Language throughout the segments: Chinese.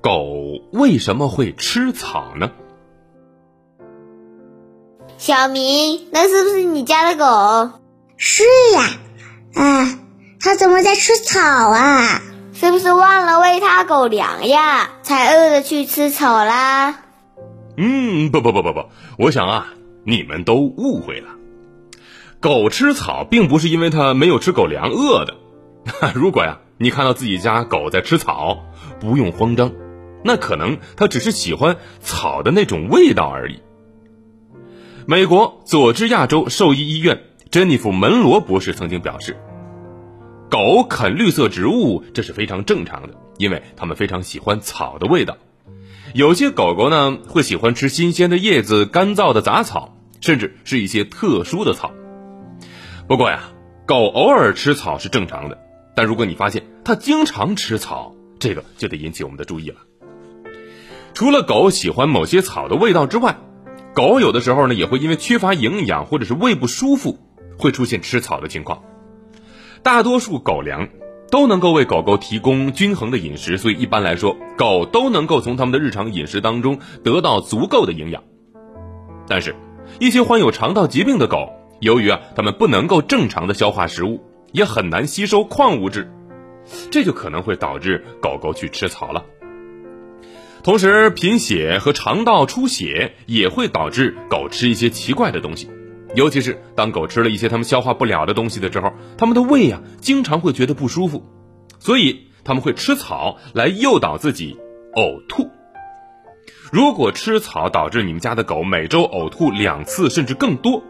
狗为什么会吃草呢？小明，那是不是你家的狗？是呀，啊，它怎么在吃草啊？是不是忘了喂它狗粮呀，才饿着去吃草啦？嗯，不不不不不，我想啊，你们都误会了。狗吃草并不是因为它没有吃狗粮饿的。如果呀，你看到自己家狗在吃草，不用慌张，那可能它只是喜欢草的那种味道而已。美国佐治亚州兽医医院珍妮弗·门罗博士曾经表示，狗啃绿色植物这是非常正常的，因为它们非常喜欢草的味道。有些狗狗呢会喜欢吃新鲜的叶子、干燥的杂草，甚至是一些特殊的草。不过呀，狗偶尔吃草是正常的，但如果你发现它经常吃草，这个就得引起我们的注意了。除了狗喜欢某些草的味道之外，狗有的时候呢也会因为缺乏营养或者是胃不舒服，会出现吃草的情况。大多数狗粮都能够为狗狗提供均衡的饮食，所以一般来说，狗都能够从它们的日常饮食当中得到足够的营养。但是，一些患有肠道疾病的狗。由于啊，它们不能够正常的消化食物，也很难吸收矿物质，这就可能会导致狗狗去吃草了。同时，贫血和肠道出血也会导致狗吃一些奇怪的东西，尤其是当狗吃了一些它们消化不了的东西的时候，它们的胃啊经常会觉得不舒服，所以它们会吃草来诱导自己呕吐。如果吃草导致你们家的狗每周呕吐两次甚至更多，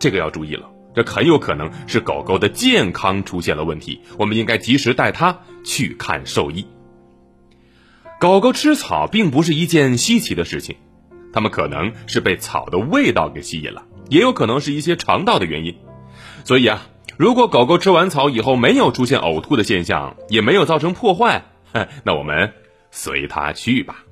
这个要注意了，这很有可能是狗狗的健康出现了问题，我们应该及时带它去看兽医。狗狗吃草并不是一件稀奇的事情，它们可能是被草的味道给吸引了，也有可能是一些肠道的原因。所以啊，如果狗狗吃完草以后没有出现呕吐的现象，也没有造成破坏，那我们随它去吧。